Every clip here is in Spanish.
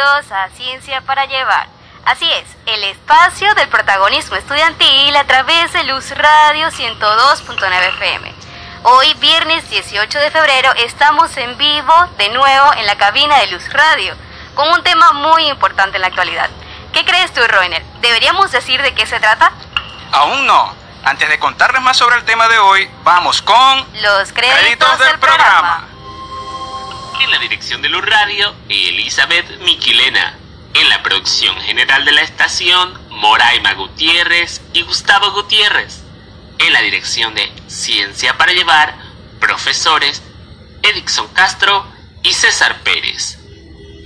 bienvenidos a Ciencia para Llevar. Así es, el espacio del protagonismo estudiantil a través de Luz Radio 102.9 FM. Hoy, viernes 18 de febrero, estamos en vivo de nuevo en la cabina de Luz Radio, con un tema muy importante en la actualidad. ¿Qué crees tú, Roiner? ¿Deberíamos decir de qué se trata? Aún no. Antes de contarles más sobre el tema de hoy, vamos con... Los créditos, del, programa. En la dirección de Luz Radio, Elizabeth Miquilena. En la producción general de la estación, Moraima Gutiérrez y Gustavo Gutiérrez. En la dirección de Ciencia para Llevar, profesores Edixon Castro y César Pérez.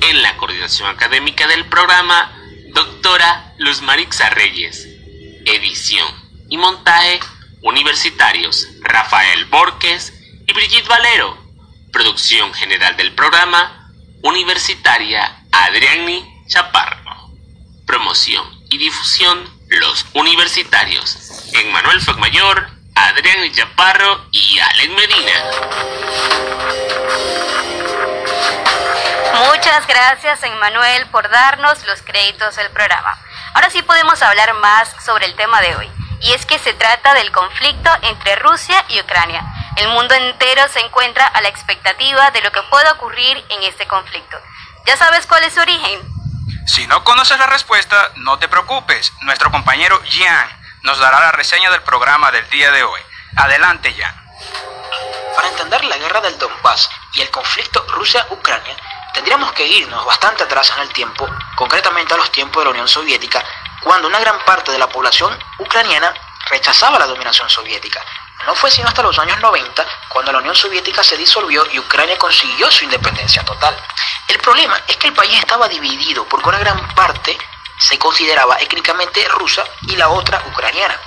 En la coordinación académica del programa, doctora Luz Marixa Reyes. Edición y montaje, universitarios Rafael Borges y Brigitte Valero. Producción general del programa, universitaria Adriani Chaparro. Promoción y difusión, los universitarios. En Manuel Mayor, Adriani Chaparro y Alex Medina. Muchas gracias, Emmanuel, por darnos los créditos del programa. Ahora sí podemos hablar más sobre el tema de hoy, y es que se trata del conflicto entre Rusia y Ucrania. El mundo entero se encuentra a la expectativa de lo que pueda ocurrir en este conflicto. ¿Ya sabes cuál es su origen? Si no conoces la respuesta, no te preocupes. Nuestro compañero Jan nos dará la reseña del programa del día de hoy. Adelante, Jan. Para entender la guerra del Donbass y el conflicto Rusia-Ucrania, tendríamos que irnos bastante atrás en el tiempo, concretamente a los tiempos de la Unión Soviética, cuando una gran parte de la población ucraniana rechazaba la dominación soviética. No fue sino hasta los años 90 cuando la Unión Soviética se disolvió y Ucrania consiguió su independencia total. El problema es que el país estaba dividido porque una gran parte se consideraba étnicamente rusa y la otra ucraniana.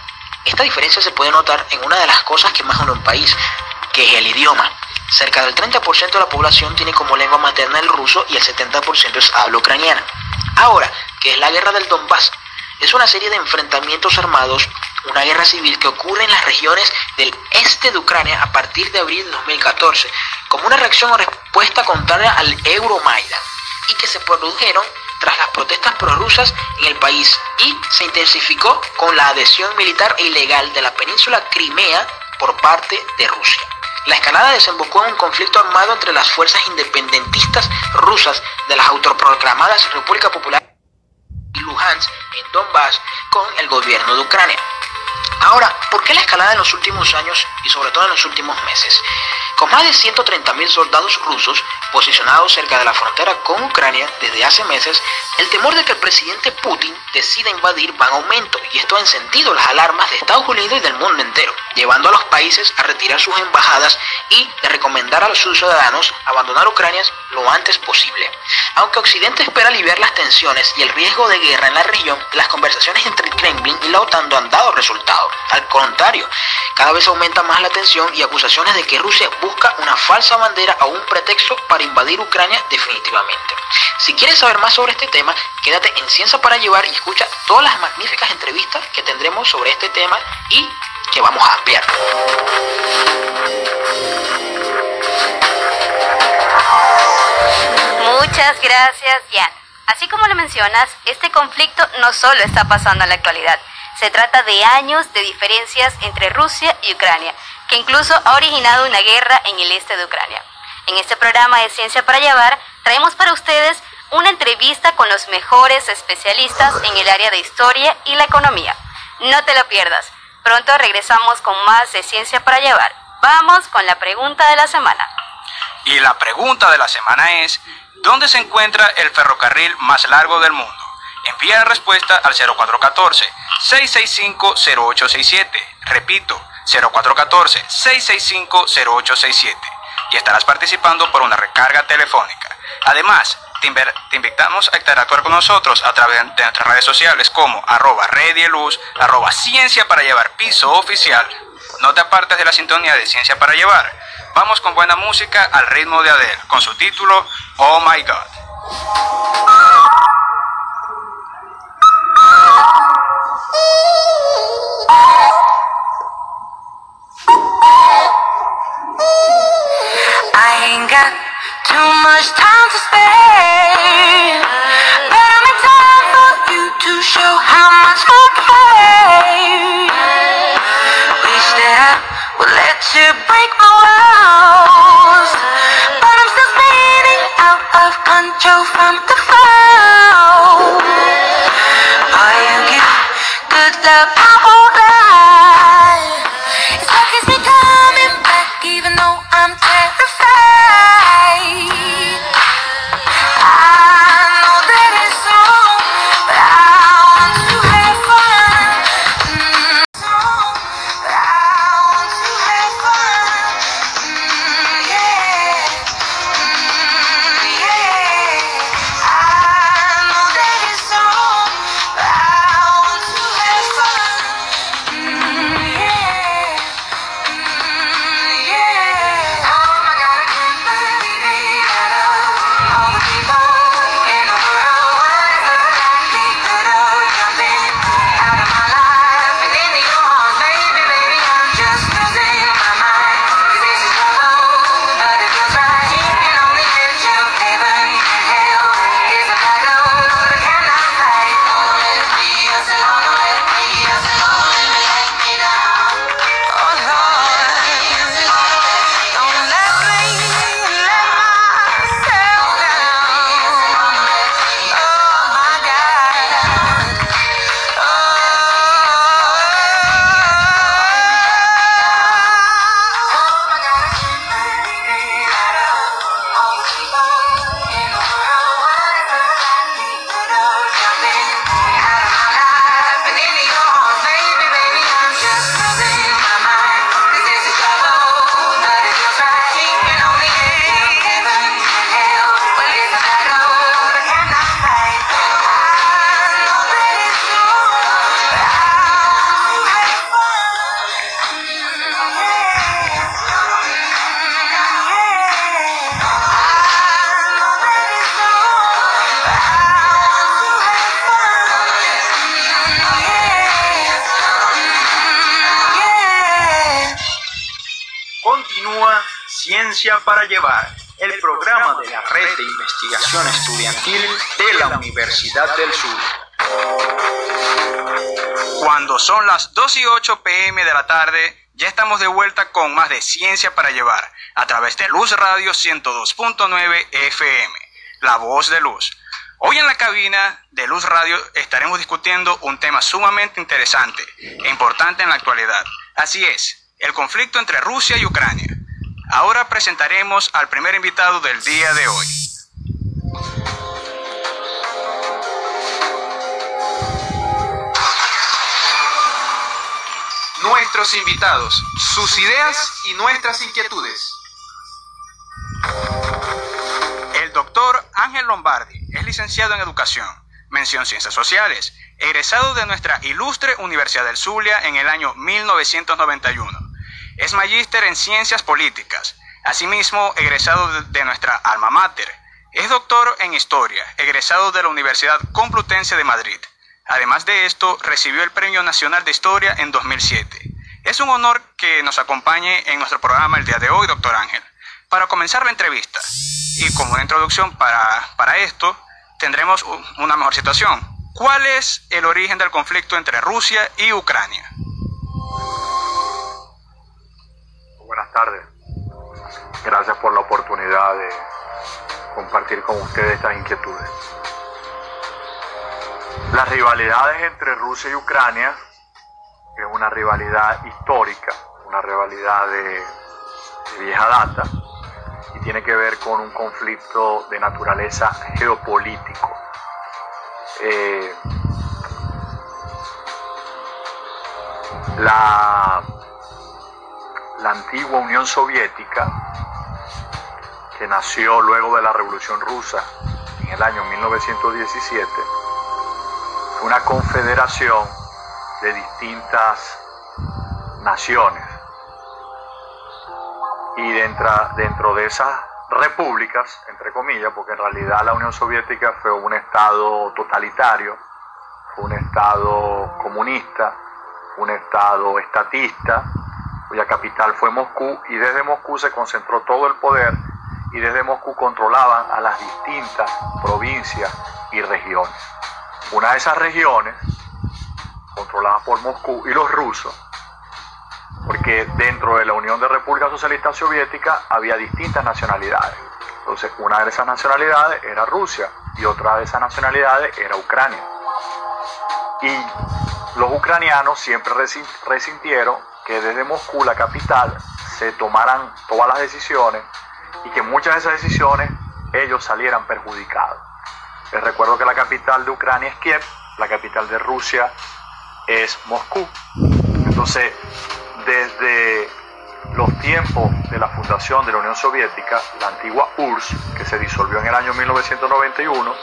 Esta diferencia se puede notar en una de las cosas que más une un país, que es el idioma. Cerca del 30% de la población tiene como lengua materna el ruso y el 70% es habla ucraniana. Ahora, ¿qué es la guerra del Donbass? Es una serie de enfrentamientos armados, una guerra civil que ocurre en las regiones del este de Ucrania a partir de abril de 2014, como una reacción o respuesta contraria al Euromaidan, y que se produjeron tras las protestas prorrusas en el país y se intensificó con la adhesión militar e ilegal de la península Crimea por parte de Rusia. La escalada desembocó en un conflicto armado entre las fuerzas independentistas rusas de las autoproclamadas República Popular Luhansk en Donbass con el gobierno de Ucrania. Ahora, ¿por qué la escalada en los últimos años y sobre todo en los últimos meses? Con más de 130.000 soldados rusos posicionados cerca de la frontera con Ucrania desde hace meses, el temor de que el presidente Putin decida invadir va en aumento y esto ha encendido las alarmas de Estados Unidos y del mundo entero, llevando a los países a retirar sus embajadas y de recomendar a sus ciudadanos abandonar Ucrania lo antes posible. Aunque Occidente espera aliviar las tensiones y el riesgo de guerra en la región, las conversaciones entre el Kremlin y la OTAN no han dado resultado. Al contrario, cada vez aumenta más la tensión y acusaciones de que Rusia busca una falsa bandera o un pretexto para invadir Ucrania definitivamente. Si quieres saber más sobre este tema, quédate en Ciencia para Llevar y escucha todas las magníficas entrevistas que tendremos sobre este tema y que vamos a ampliar. Muchas gracias, Jan. Así como lo mencionas, este conflicto no solo está pasando en la actualidad, se trata de años de diferencias entre Rusia y Ucrania, que incluso ha originado una guerra en el este de Ucrania. En este programa de Ciencia para Llevar traemos para ustedes una entrevista con los mejores especialistas en el área de historia y la economía. No te lo pierdas. Pronto regresamos con más de Ciencia para Llevar. Vamos con la pregunta de la semana. Y la pregunta de la semana es, ¿dónde se encuentra el ferrocarril más largo del mundo? Envía la respuesta al 0414-665-0867. Repito, 0414-665-0867. Y estarás participando por una recarga telefónica. Además, te, invitamos a interactuar con nosotros a través de nuestras redes sociales como arroba redieluz, arroba ciencia para llevar piso oficial. No te apartes de la sintonía de Ciencia para Llevar. Vamos con buena música al ritmo de Adele, con su título Oh My God. To break my walls. But I'm still spinning out of control from the Ciencia para Llevar, el programa de la Red de Investigación Estudiantil de la Universidad del Sur. Cuando son las 2 y 8 pm de la tarde, ya estamos de vuelta con más de Ciencia para Llevar a través de Luz Radio 102.9 FM, la voz de Luz. Hoy en la cabina de Luz Radio estaremos discutiendo un tema sumamente interesante e importante en la actualidad. Así es, el conflicto entre Rusia y Ucrania. Ahora presentaremos al primer invitado del día de hoy. Nuestros invitados, sus ideas y nuestras inquietudes. El doctor Ángel Lombardi es licenciado en Educación, mención Ciencias Sociales, egresado de nuestra ilustre Universidad del Zulia en el año 1991. Es magíster en Ciencias Políticas, asimismo egresado de, nuestra alma mater. Es doctor en Historia, egresado de la Universidad Complutense de Madrid. Además de esto, recibió el Premio Nacional de Historia en 2007. Es un honor que nos acompañe en nuestro programa el día de hoy, doctor Ángel. Para comenzar la entrevista, y como una introducción para, para esto, tendremos una mejor situación. ¿Cuál es el origen del conflicto entre Rusia y Ucrania? Buenas tardes. Gracias por la oportunidad de compartir con ustedes estas inquietudes. Las rivalidades entre Rusia y Ucrania es una rivalidad histórica, una rivalidad de, vieja data y tiene que ver con un conflicto de naturaleza geopolítico. Eh, la la antigua Unión Soviética, que nació luego de la Revolución Rusa en el año 1917, fue una confederación de distintas naciones. Y dentro, dentro de esas repúblicas, entre comillas, porque en realidad la Unión Soviética fue un estado totalitario, un estado comunista, un estado estatista, cuya capital fue Moscú, y desde Moscú se concentró todo el poder y desde Moscú controlaban a las distintas provincias y regiones. Una de esas regiones, controlada por Moscú y los rusos, porque dentro de la Unión de República Socialista Soviética había distintas nacionalidades. Entonces, una de esas nacionalidades era Rusia y otra de esas nacionalidades era Ucrania. Y los ucranianos siempre resi- resintieron que desde Moscú, la capital, se tomaran todas las decisiones y que muchas de esas decisiones ellos salieran perjudicados. Les recuerdo que la capital de Ucrania es Kiev, la capital de Rusia es Moscú. Entonces, desde los tiempos de la fundación de la Unión Soviética, la antigua URSS, que se disolvió en el año 1991,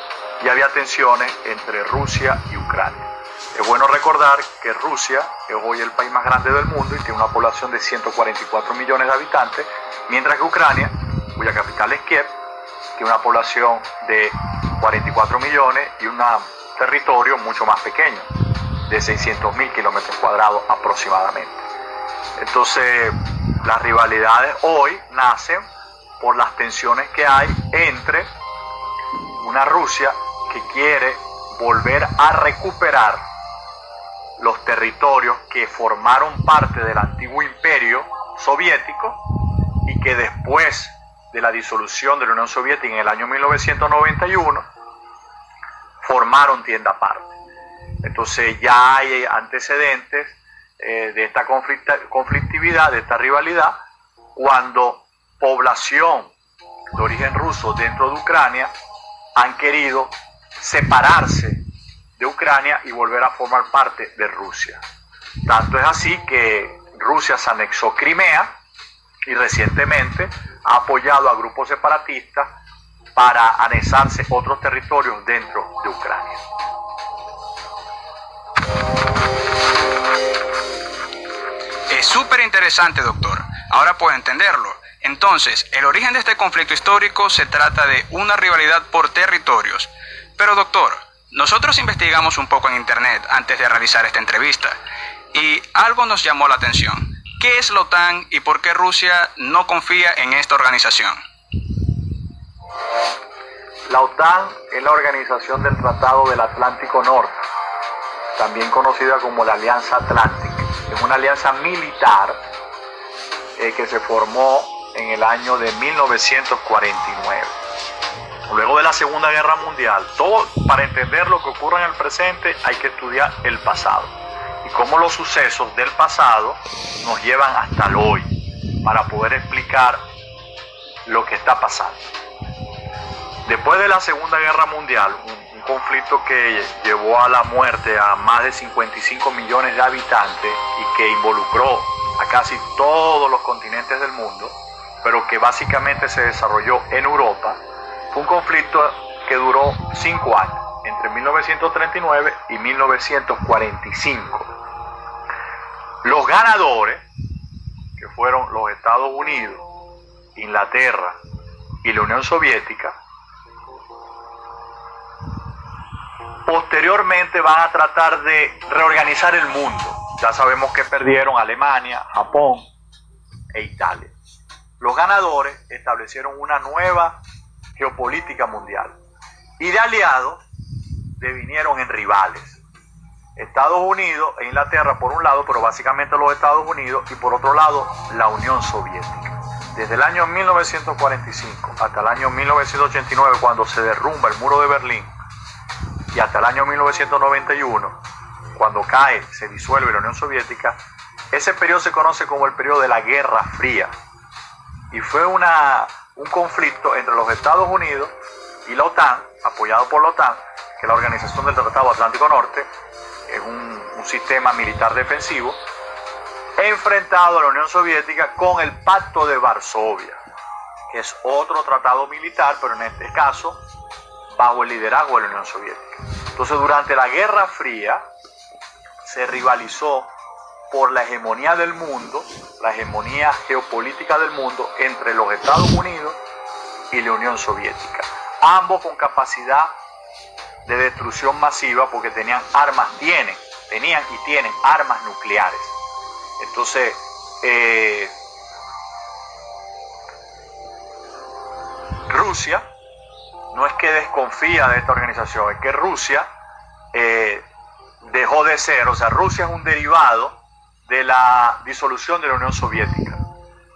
ya había tensiones entre Rusia y Ucrania. Es bueno recordar que Rusia es hoy el país más grande del mundo y tiene una población de 144 millones de habitantes, mientras que Ucrania, cuya capital es Kiev, tiene una población de 44 millones y un territorio mucho más pequeño, de 600 mil kilómetros cuadrados aproximadamente. Entonces, las rivalidades hoy nacen por las tensiones que hay entre una Rusia que quiere volver a recuperar los territorios que formaron parte del antiguo imperio soviético y que después de la disolución de la Unión Soviética en el año 1991 formaron tienda aparte. Entonces ya hay antecedentes eh, de esta conflictividad, de esta rivalidad, cuando población de origen ruso dentro de Ucrania han querido separarse Ucrania y volver a formar parte de Rusia. Tanto es así que Rusia se anexó Crimea y recientemente ha apoyado a grupos separatistas para anexarse otros territorios dentro de Ucrania. Es súper interesante, doctor. Ahora puedo entenderlo. Entonces, el origen de este conflicto histórico se trata de una rivalidad por territorios. Pero, doctor, nosotros investigamos un poco en Internet antes de realizar esta entrevista y algo nos llamó la atención. ¿Qué es la OTAN y por qué Rusia no confía en esta organización? La OTAN es la organización del Tratado del Atlántico Norte, también conocida como la Alianza Atlántica. Es una alianza militar eh, que se formó en el año de 1949. Luego de la Segunda Guerra Mundial, todo para entender lo que ocurre en el presente hay que estudiar el pasado y cómo los sucesos del pasado nos llevan hasta el hoy para poder explicar lo que está pasando. Después de la Segunda Guerra Mundial, un, un conflicto que llevó a la muerte a más de 55 millones de habitantes y que involucró a casi todos los continentes del mundo, pero que básicamente se desarrolló en Europa, fue un conflicto que duró cinco años, entre 1939 y 1945. Los ganadores, que fueron los Estados Unidos, Inglaterra y la Unión Soviética, posteriormente van a tratar de reorganizar el mundo. Ya sabemos que perdieron Alemania, Japón e Italia. Los ganadores establecieron una nueva geopolítica mundial y de aliados devinieron en rivales. Estados Unidos e Inglaterra por un lado, pero básicamente los Estados Unidos y por otro lado la Unión Soviética. Desde el año 1945 hasta el año 1989 cuando se derrumba el muro de Berlín y hasta el año 1991 cuando cae, se disuelve la Unión Soviética, ese periodo se conoce como el periodo de la Guerra Fría y fue una, un conflicto entre los Estados Unidos y la OTAN, apoyado por la OTAN, que es la Organización del Tratado Atlántico Norte, es un, sistema militar defensivo, enfrentado a la Unión Soviética con el Pacto de Varsovia, que es otro tratado militar, pero en este caso bajo el liderazgo de la Unión Soviética. Entonces, durante la Guerra Fría se rivalizó por la hegemonía del mundo, la hegemonía geopolítica del mundo entre los Estados Unidos y la Unión Soviética. Ambos con capacidad de destrucción masiva porque tenían armas, tienen, tenían y tienen armas nucleares. Entonces, eh, Rusia no es que desconfía de esta organización, es que Rusia eh, dejó de ser, o sea, Rusia es un derivado de la disolución de la Unión Soviética.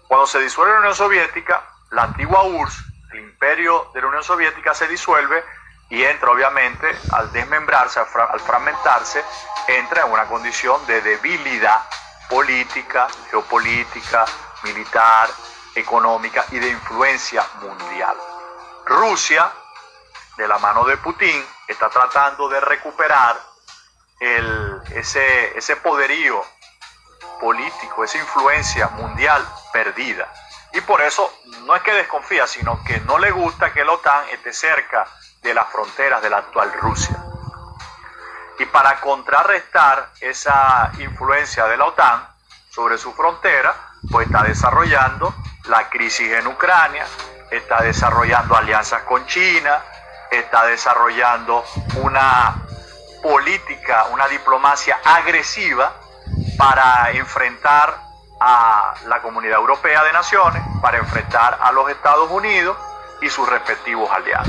Cuando se disuelve la Unión Soviética, la antigua URSS, el imperio de la Unión Soviética, se disuelve y entra obviamente al desmembrarse, al fragmentarse, entra en una condición de debilidad política, geopolítica, militar, económica y de influencia mundial. Rusia, de la mano de Putin, está tratando de recuperar ese, ese poderío político, esa influencia mundial perdida. Y por eso no es que desconfía, sino que no le gusta que la OTAN esté cerca de las fronteras de la actual Rusia. Y para contrarrestar esa influencia de la OTAN sobre su frontera, pues está desarrollando la crisis en Ucrania, está desarrollando alianzas con China, está desarrollando una política, una diplomacia agresiva para enfrentar a la comunidad europea de naciones, para enfrentar a los Estados Unidos y sus respectivos aliados.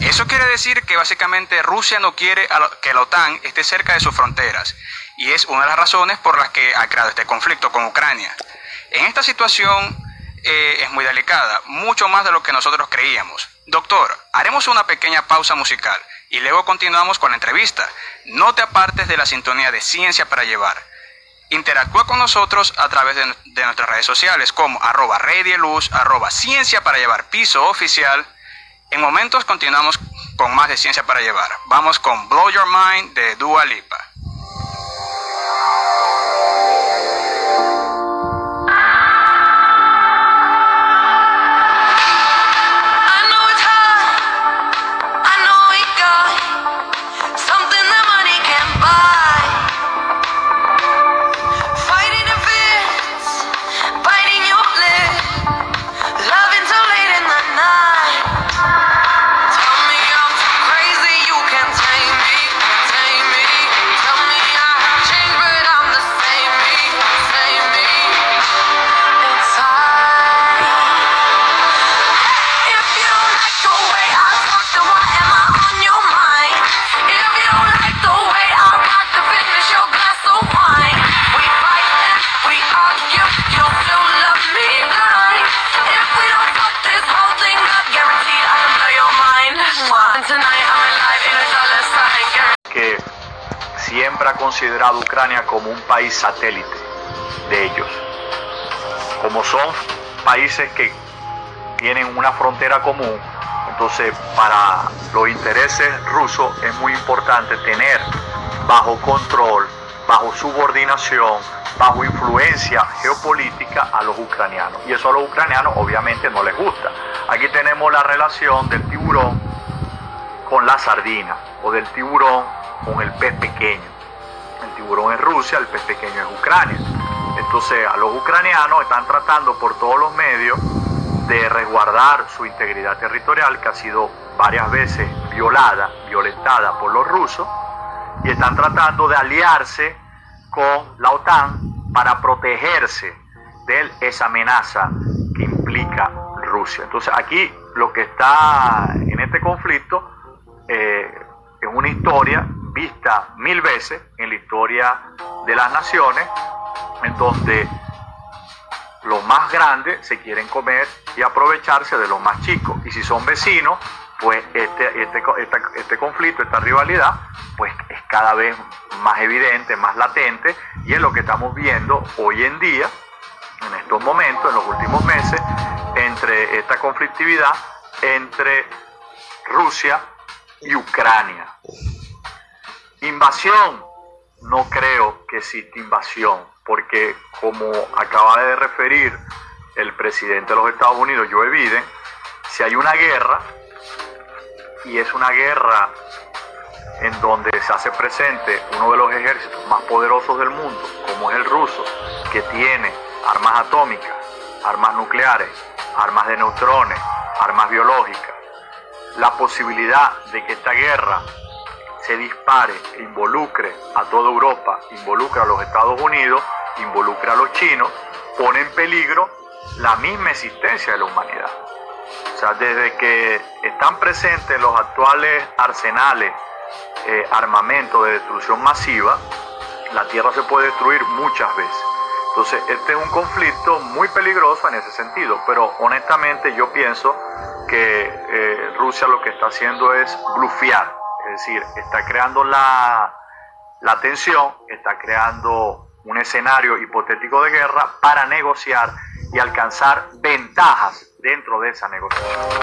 Eso quiere decir que básicamente Rusia no quiere que la OTAN esté cerca de sus fronteras y es una de las razones por las que ha creado este conflicto con Ucrania. En esta situación eh, es muy delicada, mucho más de lo que nosotros creíamos. Doctor, haremos una pequeña pausa musical y luego continuamos con la entrevista. No te apartes de la sintonía de Ciencia para Llevar. Interactúa con nosotros a través de, nuestras redes sociales como arroba Luz, arroba Ciencia para Llevar Piso Oficial. En momentos continuamos con más de Ciencia para Llevar. Vamos con Blow Your Mind de Dua Lipa. Considerado Ucrania como un país satélite de ellos. Como son países que tienen una frontera común, entonces para los intereses rusos es muy importante tener bajo control, bajo subordinación, bajo influencia geopolítica a los ucranianos. Y eso a los ucranianos obviamente no les gusta. Aquí tenemos la relación del tiburón con la sardina o del tiburón con el pez pequeño el tiburón es Rusia, el pez pequeño es Ucrania. Entonces a los ucranianos están tratando por todos los medios de resguardar su integridad territorial que ha sido varias veces violada, violentada por los rusos, y están tratando de aliarse con la OTAN para protegerse de esa amenaza que implica Rusia. Entonces aquí lo que está en este conflicto eh, es una historia vista mil veces en la historia de las naciones, en donde los más grandes se quieren comer y aprovecharse de los más chicos. Y si son vecinos, pues este, este, este, conflicto, esta rivalidad, pues es cada vez más evidente, más latente, y es lo que estamos viendo hoy en día, en estos momentos, en los últimos meses, entre esta conflictividad entre Rusia y Ucrania. Invasión, no creo que exista invasión, porque como acaba de referir el presidente de los Estados Unidos, Joe Biden, si hay una guerra, y es una guerra en donde se hace presente uno de los ejércitos más poderosos del mundo, como es el ruso, que tiene armas atómicas, armas nucleares, armas de neutrones, armas biológicas, la posibilidad de que esta guerra se dispare involucre a toda Europa, involucre a los Estados Unidos, involucre a los chinos, pone en peligro la misma existencia de la humanidad. sea, desde que están presentes los actuales arsenales, eh, armamento de destrucción masiva, la Tierra se puede destruir muchas veces. Entonces, este es un conflicto muy peligroso en ese sentido, pero honestamente yo pienso que eh, Rusia lo que está haciendo es blufear, es decir, está creando la, la tensión, está creando un escenario hipotético de guerra para negociar y alcanzar ventajas dentro de esa negociación.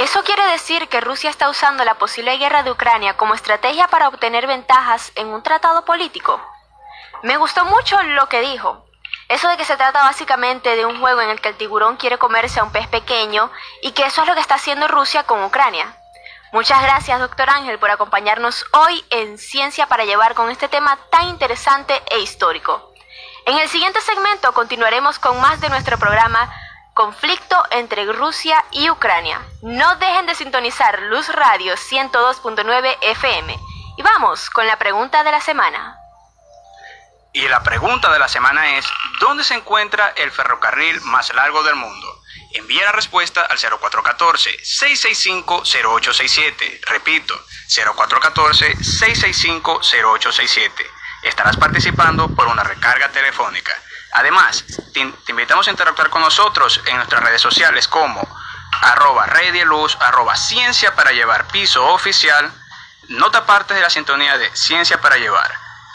¿Eso quiere decir que Rusia está usando la posible guerra de Ucrania como estrategia para obtener ventajas en un tratado político? Me gustó mucho lo que dijo. Eso de que se trata básicamente de un juego en el que el tiburón quiere comerse a un pez pequeño y que eso es lo que está haciendo Rusia con Ucrania. Muchas gracias, doctor Ángel, por acompañarnos hoy en Ciencia para Llevar con este tema tan interesante e histórico. En el siguiente segmento continuaremos con más de nuestro programa Conflicto entre Rusia y Ucrania. No dejen de sintonizar Luz Radio 102.9 FM. Y vamos con la pregunta de la semana. Y la pregunta de la semana es, ¿dónde se encuentra el ferrocarril más largo del mundo? Envía la respuesta al 0414-665-0867. Repito, 0414-665-0867. Estarás participando por una recarga telefónica. Además, te, invitamos a interactuar con nosotros en nuestras redes sociales como arroba redieluz, arroba ciencia para llevar piso oficial. No te apartes de la sintonía de Ciencia para Llevar.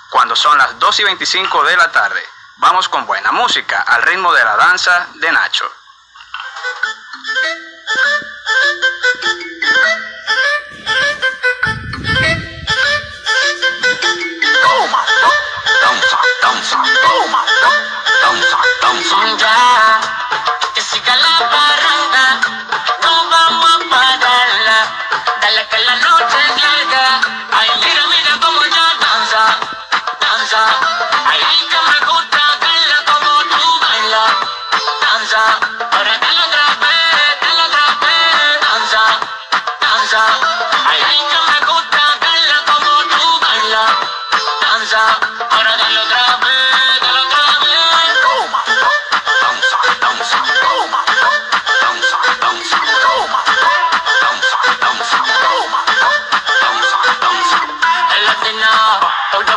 Cuando son las 2 y 25 de la tarde, vamos con buena música al ritmo de la danza de Nacho. Ya, que siga la barranda, no vamos a pararla. Dale que la noche larga. Ay, mira, mira cómo ella danza, danza. Ay, latina,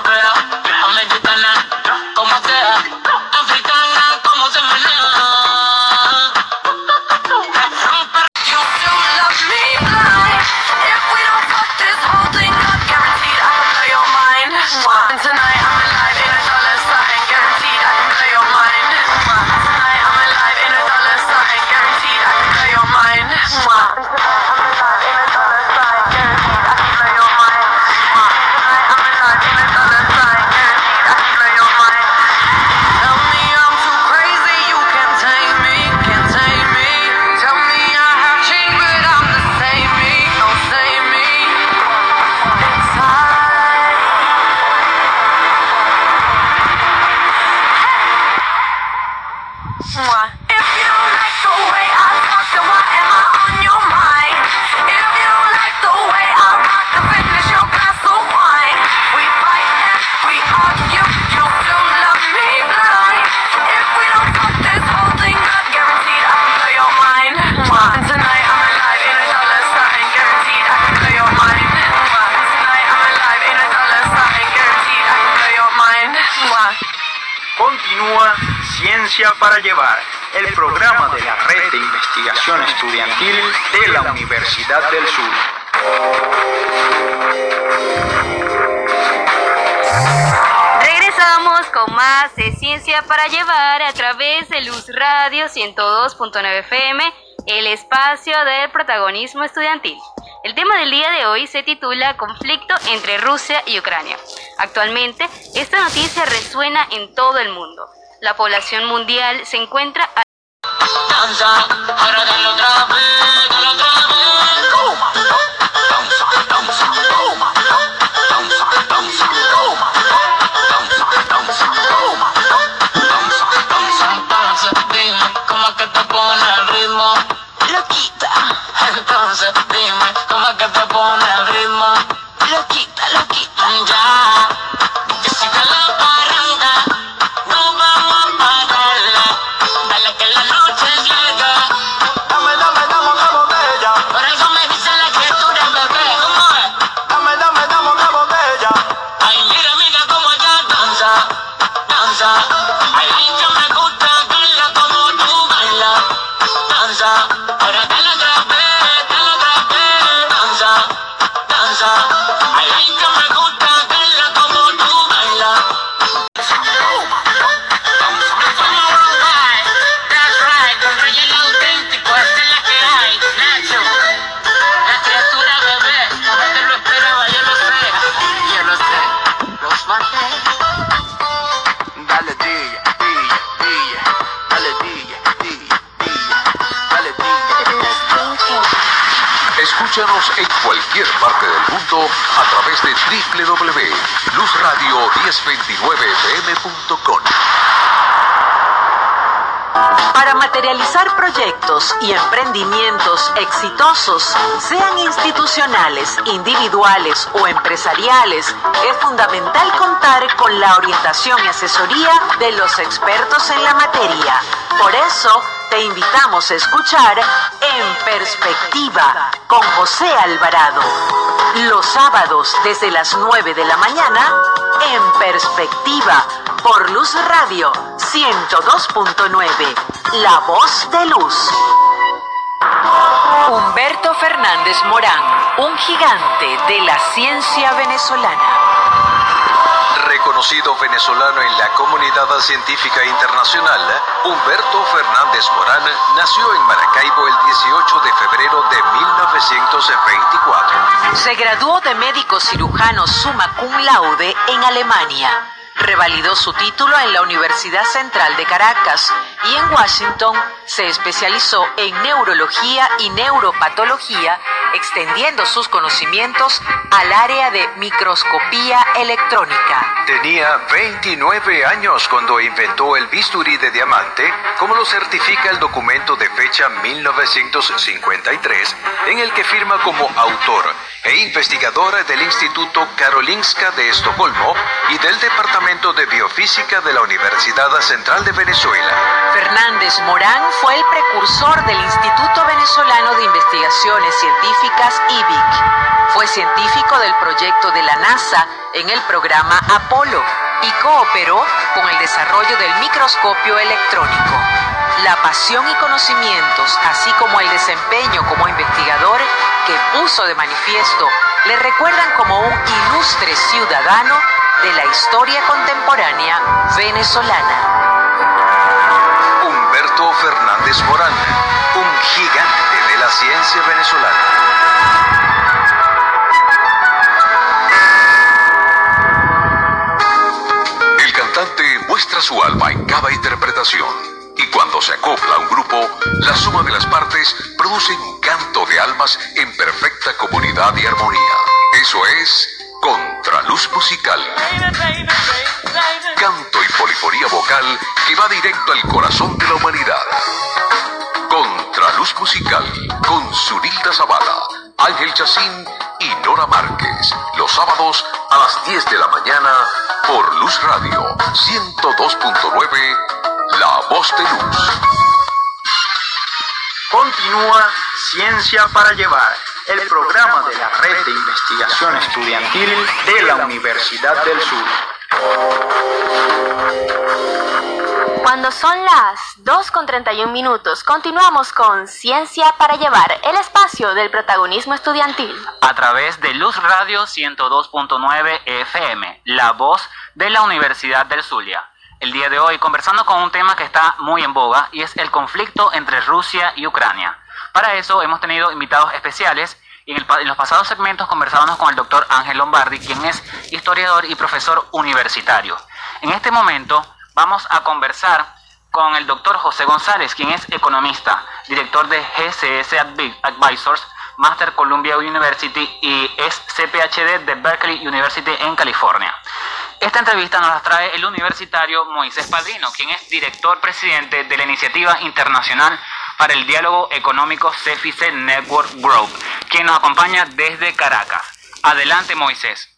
para Llevar a través de Luz Radio 102.9 FM, el espacio del protagonismo estudiantil. El tema del día de hoy se titula Conflicto entre Rusia y Ucrania. Actualmente, esta noticia resuena en todo el mundo. La población mundial se encuentra a Entonces dime cómo es que te pone el ritmo, loquita, loquita. Ya, que siga En cualquier parte del mundo a través de www.luzradio1029fm.com. Para materializar proyectos y emprendimientos exitosos, sean institucionales, individuales o empresariales, es fundamental contar con la orientación y asesoría de los expertos en la materia. Por eso, te invitamos a escuchar En Perspectiva con José Alvarado. Los sábados desde las 9 de la mañana, En Perspectiva por Luz Radio 102.9. La voz de luz. Humberto Fernández Morán, un gigante de la ciencia venezolana. Reconocido venezolano en la comunidad científica internacional, Humberto Fernández Morán nació en Maracaibo el 18 de febrero de 1924. Se graduó de médico cirujano summa cum laude en Alemania. Revalidó su título en la Universidad Central de Caracas y en Washington se especializó en neurología y neuropatología, extendiendo sus conocimientos al área de microscopía electrónica. Tenía 29 años cuando inventó el bisturí de diamante, como lo certifica el documento de fecha 1953, en el que firma como autor e investigador del Instituto Karolinska de Estocolmo y del Departamento de Biofísica de la Universidad Central de Venezuela. Fernández Morán fue el precursor del Instituto Venezolano de Investigaciones Científicas IBIC. Fue científico del proyecto de la NASA en el programa Apolo y cooperó con el desarrollo del microscopio electrónico. La pasión y conocimientos, así como el desempeño como investigador que puso de manifiesto, le recuerdan como un ilustre ciudadano de la historia contemporánea venezolana. Humberto Fernández Morán, un gigante de la ciencia venezolana. El cantante muestra su alma en cada interpretación y cuando se acopla un grupo, la suma de las partes produce un canto de almas en perfecta comunidad y armonía. Eso es Contraluz Musical. Canto y polifonía vocal que va directo al corazón de la humanidad. Contraluz Musical con Zunilda Zavala, Ángel Chacín y Nora Márquez. Los sábados a las 10 de la mañana por Luz Radio 102.9, La Voz de Luz. Continúa Ciencia para Llevar, el programa de la Red de Investigación Estudiantil de la Universidad del Sur. Cuando son las 2 con 31 minutos, continuamos con Ciencia para Llevar, el espacio del protagonismo estudiantil. a través de Luz Radio 102.9 FM, la voz de la Universidad del Zulia. El día de hoy conversando con un tema que está muy en boga y es el conflicto entre Rusia y Ucrania. Para eso hemos tenido invitados especiales en, el en los pasados segmentos conversábamos con el doctor Ángel Lombardi, quien es historiador y profesor universitario. En este momento vamos a conversar con el doctor José González, quien es economista, director de GCS Advi- Advisors, Master Columbia University y es CPHD de Berkeley University en California. Esta entrevista nos la trae el universitario Moisés Padrino, quien es director presidente de la Iniciativa Internacional para el Diálogo Económico CEFICE Network Group, quien nos acompaña desde Caracas. Adelante, Moisés.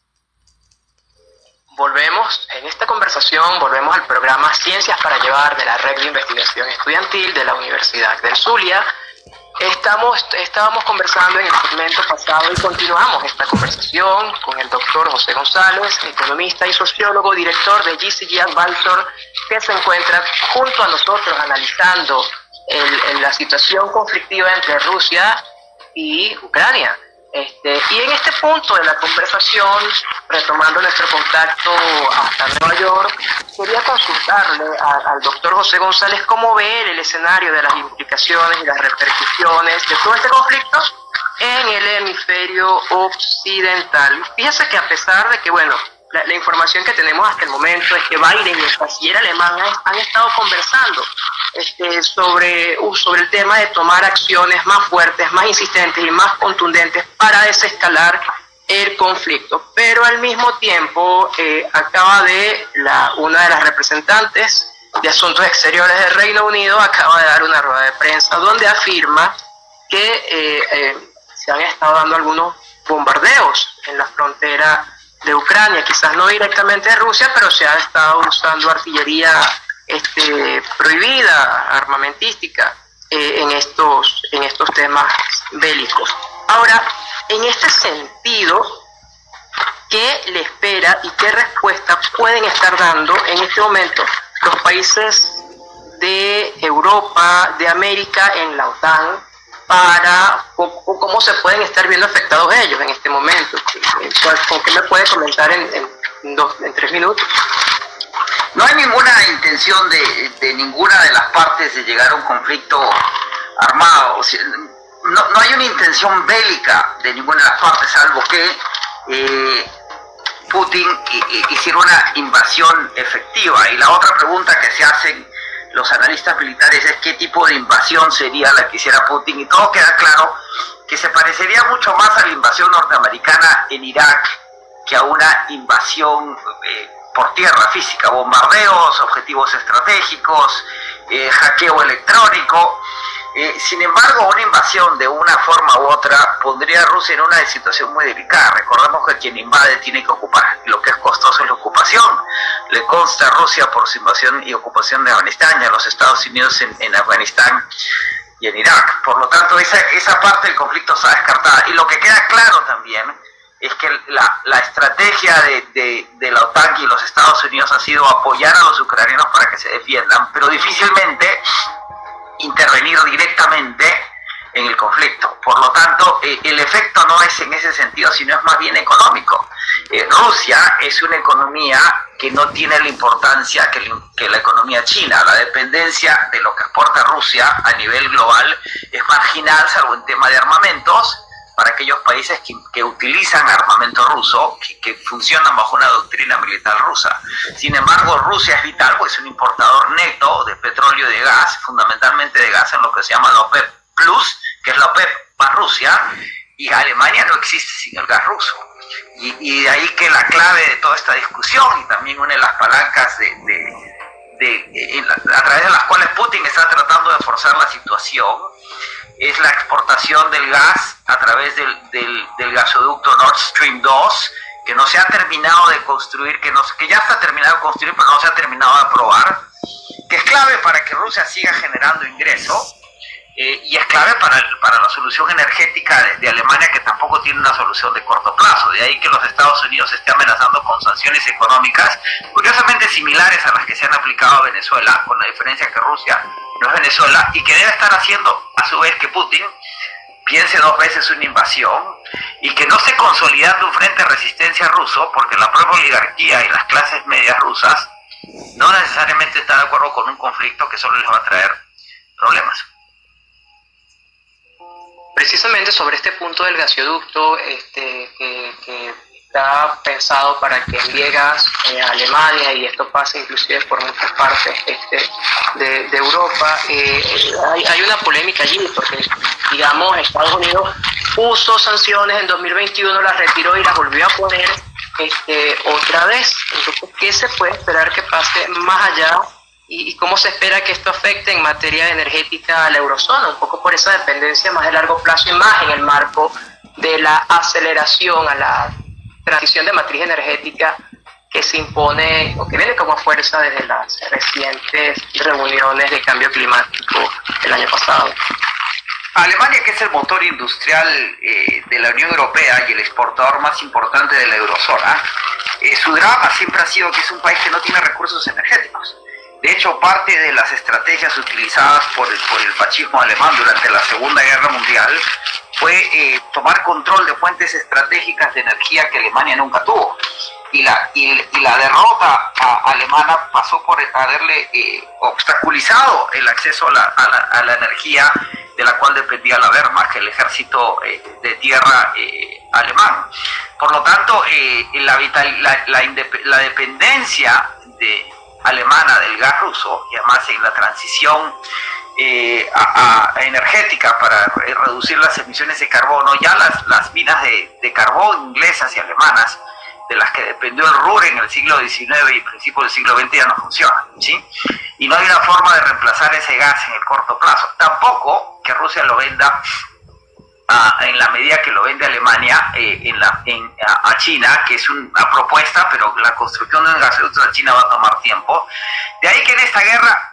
Volvemos, en esta conversación, volvemos al programa Ciencias para Llevar de la Red de Investigación Estudiantil de la Universidad del Zulia. Estamos, estábamos conversando en el segmento pasado y continuamos esta conversación con el doctor José González, economista y sociólogo, director de GCG Advisor, que se encuentra junto a nosotros analizando el- el- la situación conflictiva entre Rusia y Ucrania. Este, y en este punto de la conversación, retomando nuestro contacto hasta Nueva York, quería consultarle a- al doctor José González cómo ve el escenario de las implicaciones y las repercusiones de todo este conflicto en el hemisferio occidental. Fíjese que a pesar de que, bueno, la, la información que tenemos hasta el momento es que Biden y el canciller alemán han, estado conversando este, sobre, uh, sobre el tema de tomar acciones más fuertes, más insistentes y más contundentes para desescalar el conflicto. Pero al mismo tiempo eh, acaba de la, una de las representantes de Asuntos Exteriores del Reino Unido acaba de dar una rueda de prensa donde afirma que eh, eh, se han estado dando algunos bombardeos en la frontera de Ucrania, quizás no directamente de Rusia, pero se ha estado usando artillería este, prohibida, armamentística, eh, en, estos, en estos temas bélicos. Ahora, en este sentido, ¿qué le espera y qué respuesta pueden estar dando en este momento los países de Europa, de América, en la OTAN, para o, cómo se pueden estar viendo afectados ellos en este momento? ¿Con qué me puede comentar en, en, dos, en tres minutos? No hay ninguna intención de, ninguna de las partes de llegar a un conflicto armado. No, hay una intención bélica de ninguna de las partes, salvo que eh, Putin hiciera una invasión efectiva. Y la otra pregunta que se hacen los analistas militares es qué tipo de invasión sería la que hiciera Putin. Y todo queda claro que se parecería mucho más a la invasión norteamericana en Irak que a una invasión eh, por tierra física, bombardeos, objetivos estratégicos, eh, hackeo electrónico. Eh, sin embargo, una invasión de una forma u otra pondría a Rusia en una situación muy delicada. Recordemos que quien invade tiene que ocupar. Lo que es costoso es la ocupación. Le consta a Rusia por su invasión y ocupación de Afganistán y a los Estados Unidos en, en Afganistán y en Irak. Por lo tanto, esa, esa parte del conflicto está descartada. Y lo que queda claro también es que la, la estrategia de, de, de, la OTAN y los Estados Unidos ha sido apoyar a los ucranianos para que se defiendan, pero difícilmente intervenir directamente en el conflicto. Por lo tanto, eh, el efecto no es en ese sentido, sino es más bien económico. Eh, Rusia es una economía que no tiene la importancia que, la economía china. La dependencia de lo que exporta Rusia a nivel global es marginal, salvo en tema de armamentos para aquellos países que, utilizan armamento ruso, que, que, funcionan bajo una doctrina militar rusa. Sin embargo, Rusia es vital porque es un importador neto de petróleo y de gas, fundamentalmente de gas en lo que se llama la OPEP Plus, que es la OPEP para Rusia, y Alemania no existe sin el gas ruso. Y, y de ahí que la clave de toda esta discusión y también una de las palancas de, de, de, la, a través de las cuales Putin está tratando de forzar la situación es la exportación del gas a través del, del, del, gasoducto Nord Stream 2, que no se ha terminado de construir, que, no, que ya está terminado de construir, pero no se ha terminado de aprobar, que es clave para que Rusia siga generando ingreso, eh, y es clave para, para la solución energética de, Alemania, que tampoco tiene una solución de corto plazo. De ahí que los Estados Unidos esté amenazando con sanciones económicas, curiosamente similares a las que se han aplicado a Venezuela, con la diferencia que Rusia no es Venezuela, y que debe estar haciendo a su vez que Putin piense dos veces una invasión y que no esté consolidando un frente de resistencia ruso, porque la propia oligarquía y las clases medias rusas no necesariamente están de acuerdo con un conflicto que solo les va a traer problemas. Precisamente sobre este punto del gasoducto, este, que, está pensado para que envíe gas eh, a Alemania y esto pasa inclusive por muchas partes este, de, Europa. Eh, hay, hay, una polémica allí porque, digamos, Estados Unidos puso sanciones en 2021, las retiró y las volvió a poner este, otra vez. Entonces, ¿qué se puede esperar que pase más allá? Y, cómo se espera que esto afecte en materia energética a la eurozona, un poco por esa dependencia más de largo plazo y más en el marco de la aceleración a la transición de matriz energética que se impone o que viene como fuerza desde las recientes reuniones de cambio climático el año pasado. Alemania, que es el motor industrial eh, de la Unión Europea y el exportador más importante de la eurozona, eh, su drama siempre ha sido que es un país que no tiene recursos energéticos. De hecho, parte de las estrategias utilizadas por el, por el fascismo alemán durante la Segunda Guerra Mundial fue eh, tomar control de fuentes estratégicas de energía que Alemania nunca tuvo. Y la, y, la derrota alemana pasó por haberle eh, obstaculizado el acceso a la, a, la, a la, energía de la cual dependía la Wehrmacht, el ejército eh, de tierra alemán. Por lo tanto, la, vital, la, la, dependencia de alemana del gas ruso y además en la transición eh, a- a- energética para re- reducir las emisiones de carbono, ya las, las minas de, de carbón inglesas y alemanas, de las que dependió el Ruhr en el siglo XIX y principios del siglo XX ya no funcionan, ¿sí? Y no hay una forma de reemplazar ese gas en el corto plazo. Tampoco que Rusia lo venda a- en la medida que lo vende Alemania eh, en la, en- a, a China, que es una propuesta, pero la construcción de un gasoducto a China va a tomar tiempo. De ahí que en esta guerra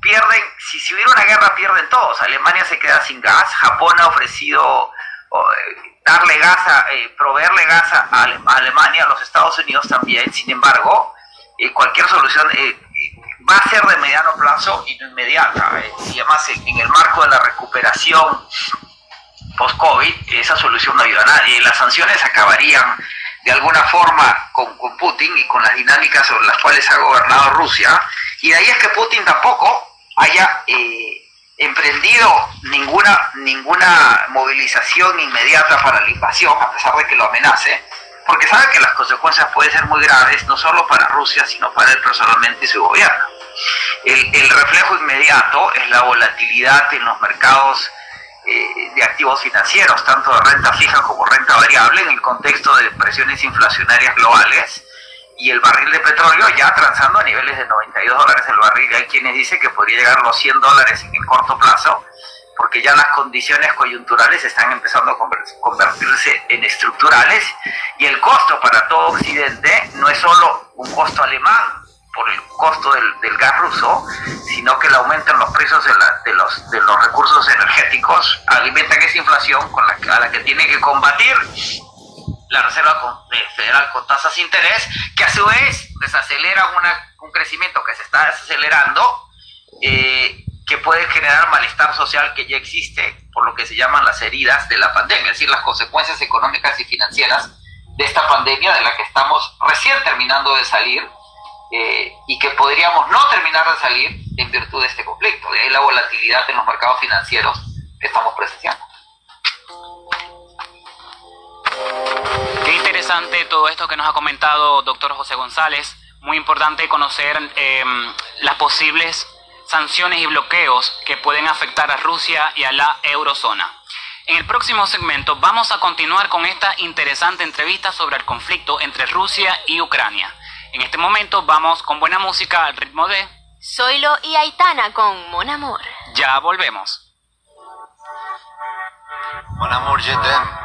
pierden, si, si hubiera una guerra pierden todos. Alemania se queda sin gas, Japón ha ofrecido o, eh, darle gas, a, eh, proveerle gas a, Ale- a Alemania, a los Estados Unidos también. Sin embargo, eh, cualquier solución eh, va a ser de mediano plazo y no inmediata. y además en el marco de la recuperación post-COVID, esa solución no ayuda a nadie. Las sanciones acabarían de alguna forma con, Putin y con las dinámicas sobre las cuales ha gobernado Rusia. Y de ahí es que Putin tampoco haya eh, emprendido ninguna, ninguna movilización inmediata para la invasión, a pesar de que lo amenace, porque sabe que las consecuencias pueden ser muy graves, no solo para Rusia, sino para él personalmente y su gobierno. El, el reflejo inmediato es la volatilidad en los mercados eh, de activos financieros, tanto de renta fija como renta variable, en el contexto de presiones inflacionarias globales y el barril de petróleo ya transando a niveles de 92 dólares el barril. Hay quienes dicen que podría llegar a los 100 dólares en el corto plazo, porque ya las condiciones coyunturales están empezando a conver- convertirse en estructurales y el costo para todo Occidente no es solo un costo alemán por el costo del, del gas ruso, sino que el aumento en los precios de, la- de los, de los recursos energéticos alimentan esa inflación con la, a la que tiene que combatir la Reserva eh, Federal con tasas de interés, que a su vez desacelera una- un crecimiento que se está desacelerando, eh, que puede generar malestar social que ya existe, por lo que se llaman las heridas de la pandemia, es decir, las consecuencias económicas y financieras de esta pandemia de la que estamos recién terminando de salir eh, y que podríamos no terminar de salir en virtud de este conflicto. De ahí la volatilidad en los mercados financieros que estamos presenciando. Qué interesante todo esto que nos ha comentado doctor José González. Muy importante conocer eh, las posibles sanciones y bloqueos que pueden afectar a Rusia y a la eurozona. En el próximo segmento vamos a continuar con esta interesante entrevista sobre el conflicto entre Rusia y Ucrania. En este momento vamos con buena música al ritmo de... Zoilo y Aitana con Mon Amor. Ya volvemos. Mon amour, je t'aime.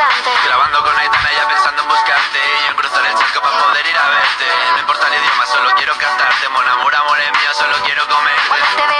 Grabando con Aitana ya pensando en buscarte. Y yo cruzar el charco para poder ir a verte. No importa el idioma, solo quiero cantarte Mon amor, amor es mío, solo quiero comerte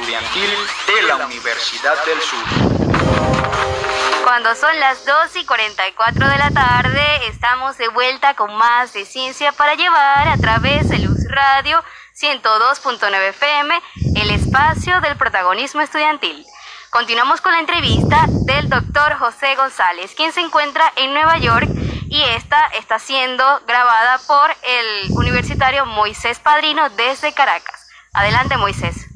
Estudiantil de la Universidad del Sur. Cuando son las 2 y 44 de la tarde, estamos de vuelta con más de Ciencia para Llevar a través de Luz Radio 102.9 FM, el espacio del protagonismo estudiantil. Continuamos con la entrevista del doctor José González, quien se encuentra en Nueva York y esta está siendo grabada por el universitario Moisés Padrino desde Caracas. Adelante, Moisés.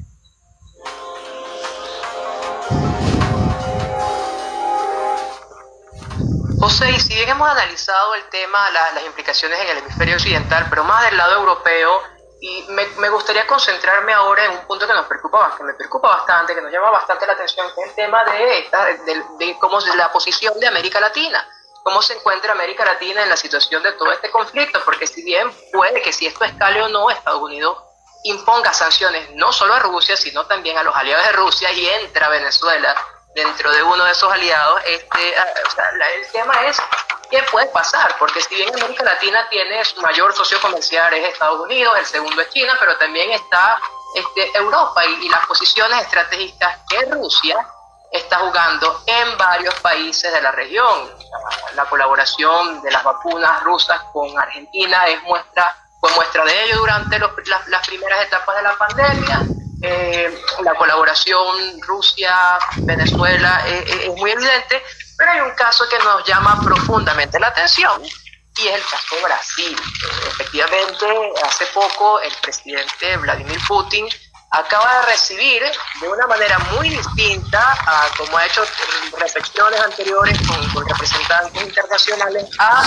José, y si bien hemos analizado el tema, la- las implicaciones en el hemisferio occidental, pero más del lado europeo, y me, me gustaría concentrarme ahora en un punto que nos preocupa, que me preocupa bastante, que nos llama bastante la atención, que es el tema de, esta, de, de cómo es la posición de América Latina, cómo se encuentra América Latina en la situación de todo este conflicto, porque si bien puede que si esto escale o no, Estados Unidos imponga sanciones no solo a Rusia, sino también a los aliados de Rusia y entra Venezuela dentro de uno de esos aliados, este, ah, o la- el tema es qué puede pasar, porque si bien América Latina tiene su mayor socio comercial es Estados Unidos, el segundo es China, pero también está este, Europa y, las posiciones estratégicas que Rusia está jugando en varios países de la región. La colaboración de las vacunas rusas con Argentina es muestra, fue muestra de ello durante los- las, las primeras etapas de la pandemia. Eh, la colaboración Rusia-Venezuela eh, eh, es muy evidente, pero hay un caso que nos llama profundamente la atención y es el caso Brasil. Efectivamente, hace poco el presidente Vladimir Putin acaba de recibir de una manera muy distinta a como ha hecho reflexiones anteriores con, con representantes internacionales a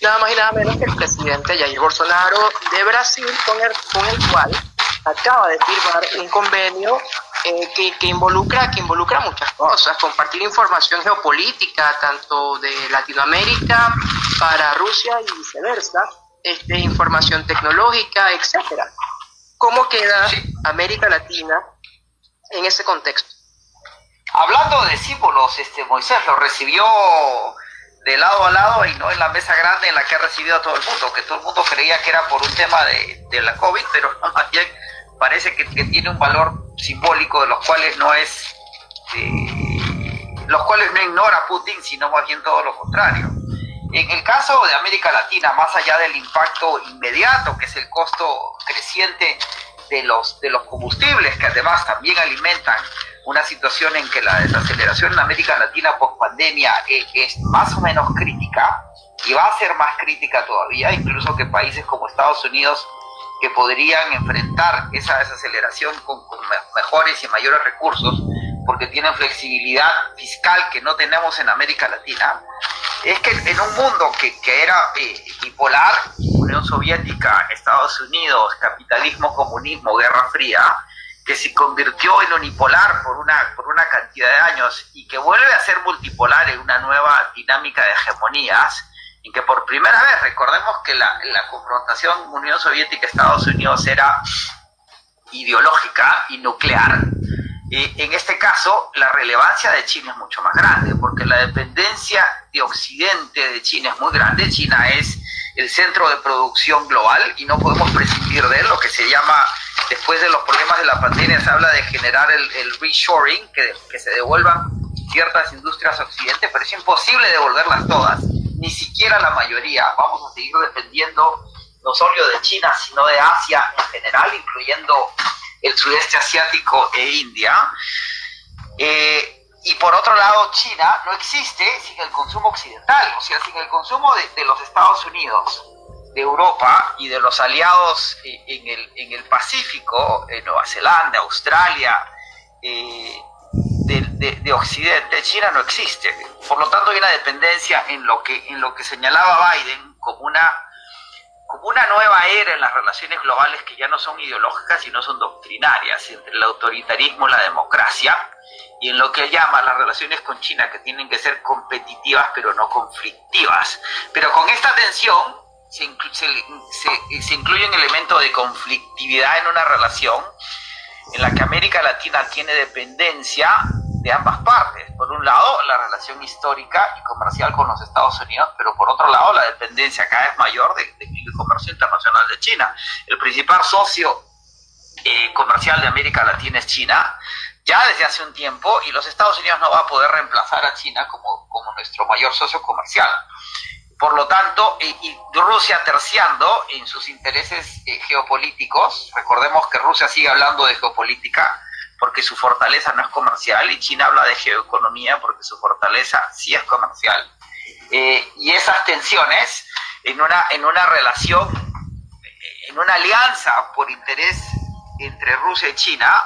nada más y nada menos que el presidente Jair Bolsonaro de Brasil con el, con el cual acaba de firmar un convenio eh, que, que involucra que involucra muchas cosas compartir información geopolítica tanto de Latinoamérica para Rusia y viceversa este, información tecnológica etcétera. Cómo queda América Latina en ese contexto Hablando de símbolos, este Moisés lo recibió de lado a lado y no en la mesa grande en la que ha recibido a todo el mundo, que todo el mundo creía que era por un tema de, de la COVID, pero no, parece que, que tiene un valor simbólico de los cuales no es, eh, los cuales no ignora Putin, sino más bien todo lo contrario. En el caso de América Latina, más allá del impacto inmediato, que es el costo creciente de los, de los combustibles, que además también alimentan una situación en que la desaceleración en América Latina post pandemia es, es más o menos crítica y va a ser más crítica todavía, incluso que países como Estados Unidos que podrían enfrentar esa desaceleración con, con me- mejores y mayores recursos porque tienen flexibilidad fiscal que no tenemos en América Latina, es que en un mundo que, que era eh, bipolar, Unión Soviética, Estados Unidos, capitalismo, comunismo, Guerra Fría, que se convirtió en unipolar por una, por una cantidad de años y que vuelve a ser multipolar en una nueva dinámica de hegemonías, que por primera vez, recordemos que la, la confrontación Unión Soviética-Estados Unidos era ideológica y nuclear, eh, en este caso, la relevancia de China es mucho más grande, porque la dependencia de Occidente de China es muy grande. China es el centro de producción global y no podemos prescindir de él, lo que se llama, después de los problemas de la pandemia, se habla de generar el, el reshoring, que, que se devuelvan ciertas industrias a Occidente, pero es imposible devolverlas todas, ni siquiera la mayoría. Vamos a seguir dependiendo no solo de China, sino de Asia en general, incluyendo el sudeste asiático e India. Eh, y por otro lado, China no existe sin el consumo occidental, o sea, sin el consumo de, los Estados Unidos, de Europa y de los aliados eh, en el, en el Pacífico, en Nueva Zelanda, Australia, eh, de, de- de Occidente, China no existe. Por lo tanto, hay una dependencia en lo que, en lo que señalaba Biden como una como una nueva era en las relaciones globales que ya no son ideológicas, sino son doctrinarias, entre el autoritarismo y la democracia, y en lo que él llama las relaciones con China, que tienen que ser competitivas pero no conflictivas. Pero con esta tensión se incluye un elemento de conflictividad en una relación en la que América Latina tiene dependencia de ambas partes. Por un lado, la relación histórica y comercial con los Estados Unidos, pero por otro lado, la dependencia cada vez mayor de- de- del comercio internacional de China. El principal socio eh, comercial de América Latina es China, ya desde hace un tiempo, y los Estados Unidos no va a poder reemplazar a China como nuestro mayor socio comercial. Por lo tanto, Rusia terciando en sus intereses eh, geopolíticos, recordemos que Rusia sigue hablando de geopolítica porque su fortaleza no es comercial y China habla de geoeconomía porque su fortaleza sí es comercial. Eh, y esas tensiones en una, en una relación, en una alianza por interés entre Rusia y China,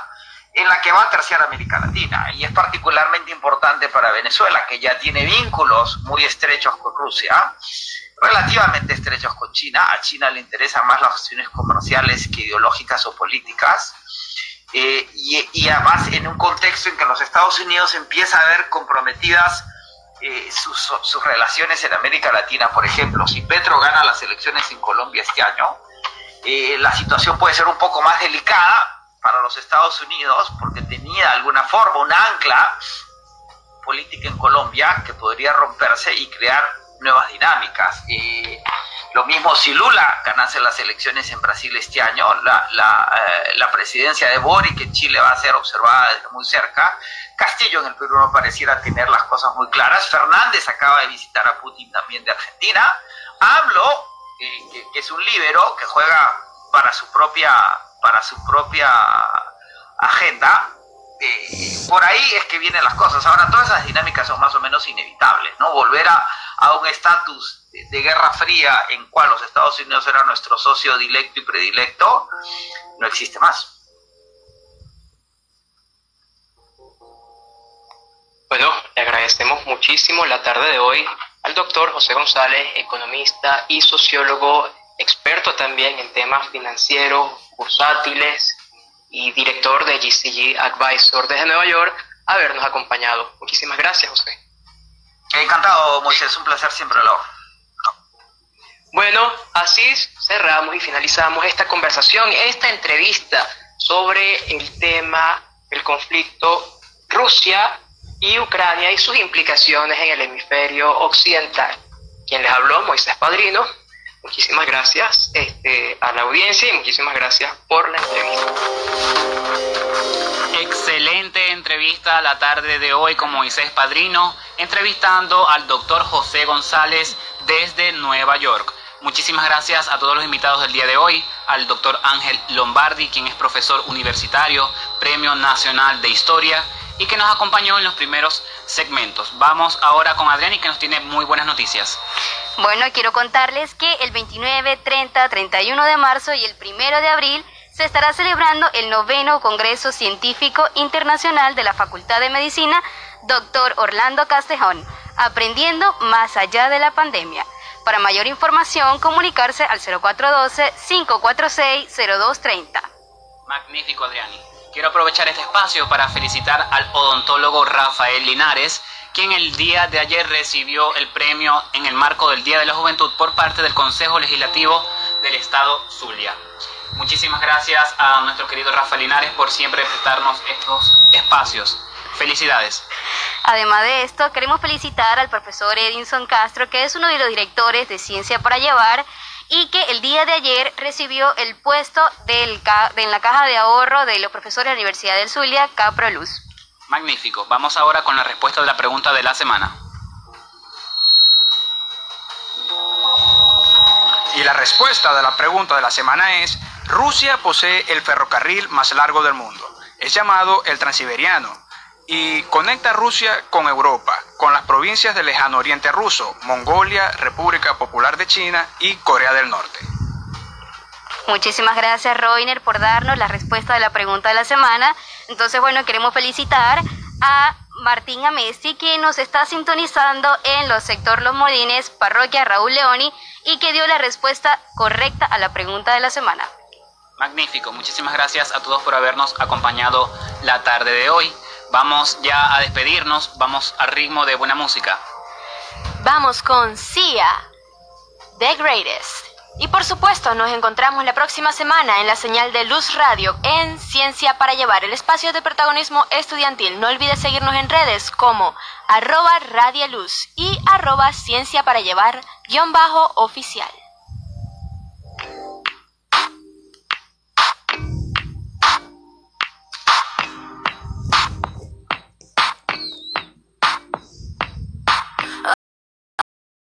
en la que va a terciar América Latina. Y es particularmente importante para Venezuela, que ya tiene vínculos muy estrechos con Rusia, relativamente estrechos con China. A China le interesan más las acciones comerciales que ideológicas o políticas. Eh, y, además en un contexto en que los Estados Unidos empieza a ver comprometidas eh, sus, sus relaciones en América Latina. Por ejemplo, si Petro gana las elecciones en Colombia este año, eh, la situación puede ser un poco más delicada para los Estados Unidos porque tenía de alguna forma un ancla política en Colombia que podría romperse y crear nuevas dinámicas. Eh, lo mismo si Lula ganase las elecciones en Brasil este año, la, la, eh, la presidencia de Boric en Chile va a ser observada desde muy cerca. Castillo en el Perú no pareciera tener las cosas muy claras. Fernández acaba de visitar a Putin también de Argentina. AMLO, eh, que, que es un líbero que juega para su propia, para su propia agenda, eh, por ahí es que vienen las cosas. Ahora, todas esas dinámicas son más o menos inevitables, ¿no? Volver a, a un estatus de, guerra fría en cual los Estados Unidos eran nuestro socio directo y predilecto, no existe más. Bueno, le agradecemos muchísimo la tarde de hoy al doctor José González, economista y sociólogo, experto también en temas financieros, bursátiles y director de GCG Advisor desde Nueva York, habernos acompañado. Muchísimas gracias, José. Encantado, Moisés, un placer siempre hablar. Bueno, así cerramos y finalizamos esta conversación, esta entrevista sobre el tema del conflicto Rusia y Ucrania y sus implicaciones en el hemisferio occidental. Quien les habló, Moisés Padrino. Muchísimas gracias este, a la audiencia y muchísimas gracias por la entrevista. Excelente entrevista la tarde de hoy con Moisés Padrino, entrevistando al doctor José González desde Nueva York. Muchísimas gracias a todos los invitados del día de hoy, al doctor Ángel Lombardi, quien es profesor universitario, Premio Nacional de Historia, y que nos acompañó en los primeros segmentos. Vamos ahora con Adrián y que nos tiene muy buenas noticias. Bueno, quiero contarles que el 29, 30, 31 de marzo y el 1 de abril se estará celebrando el noveno Congreso Científico Internacional de la Facultad de Medicina, Dr. Orlando Castejón, aprendiendo más allá de la pandemia. Para mayor información, comunicarse al 0412-546-0230. Magnífico, Adriani. Quiero aprovechar este espacio para felicitar al odontólogo Rafael Linares, quien el día de ayer recibió el premio en el marco del Día de la Juventud por parte del Consejo Legislativo del Estado Zulia. Muchísimas gracias a nuestro querido Rafael Linares por siempre prestarnos estos espacios. Felicidades. Además de esto, queremos felicitar al profesor Edinson Castro, que es uno de los directores de Ciencia para Llevar y que el día de ayer recibió el puesto del de- en la caja de ahorro de los profesores de la Universidad del Zulia, Caproluz. Magnífico. Vamos ahora con la respuesta de la pregunta de la semana. Y la respuesta de la pregunta de la semana es, Rusia posee el ferrocarril más largo del mundo. Es llamado el Transiberiano y conecta Rusia con Europa, con las provincias del lejano oriente ruso, Mongolia, República Popular de China y Corea del Norte. Muchísimas gracias, Roiner, por darnos la respuesta de la pregunta de la semana. Entonces, bueno, queremos felicitar a Martín Amesti, quien nos está sintonizando en los sector Los Molines, parroquia Raúl Leoni, y que dio la respuesta correcta a la pregunta de la semana. Magnífico, muchísimas gracias a todos por habernos acompañado la tarde de hoy. Vamos ya a despedirnos, vamos al ritmo de buena música. Vamos con Sia, The Greatest. Y por supuesto, nos encontramos la próxima semana en la señal de Luz Radio en Ciencia para Llevar, el espacio de protagonismo estudiantil. No olvides seguirnos en redes como arroba radialuz y arroba ciencia para llevar guion bajo oficial.